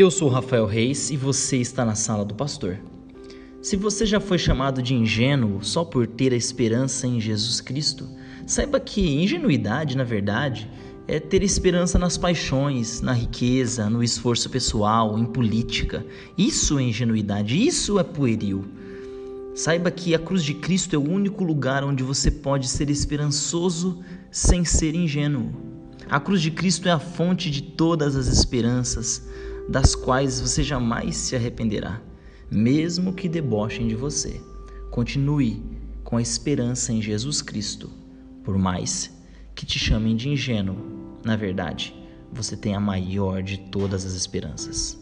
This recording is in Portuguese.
Eu sou Rafael Reis e você está na sala do pastor. Se você já foi chamado de ingênuo só por ter a esperança em Jesus Cristo, saiba que ingenuidade, na verdade, é ter esperança nas paixões, na riqueza, no esforço pessoal, em política. Isso é ingenuidade, isso é pueril. Saiba que a cruz de Cristo é o único lugar onde você pode ser esperançoso sem ser ingênuo. A cruz de Cristo é a fonte de todas as esperanças, das quais você jamais se arrependerá, mesmo que debochem de você. Continue com a esperança em Jesus Cristo, por mais que te chamem de ingênuo. Na verdade, você tem a maior de todas as esperanças.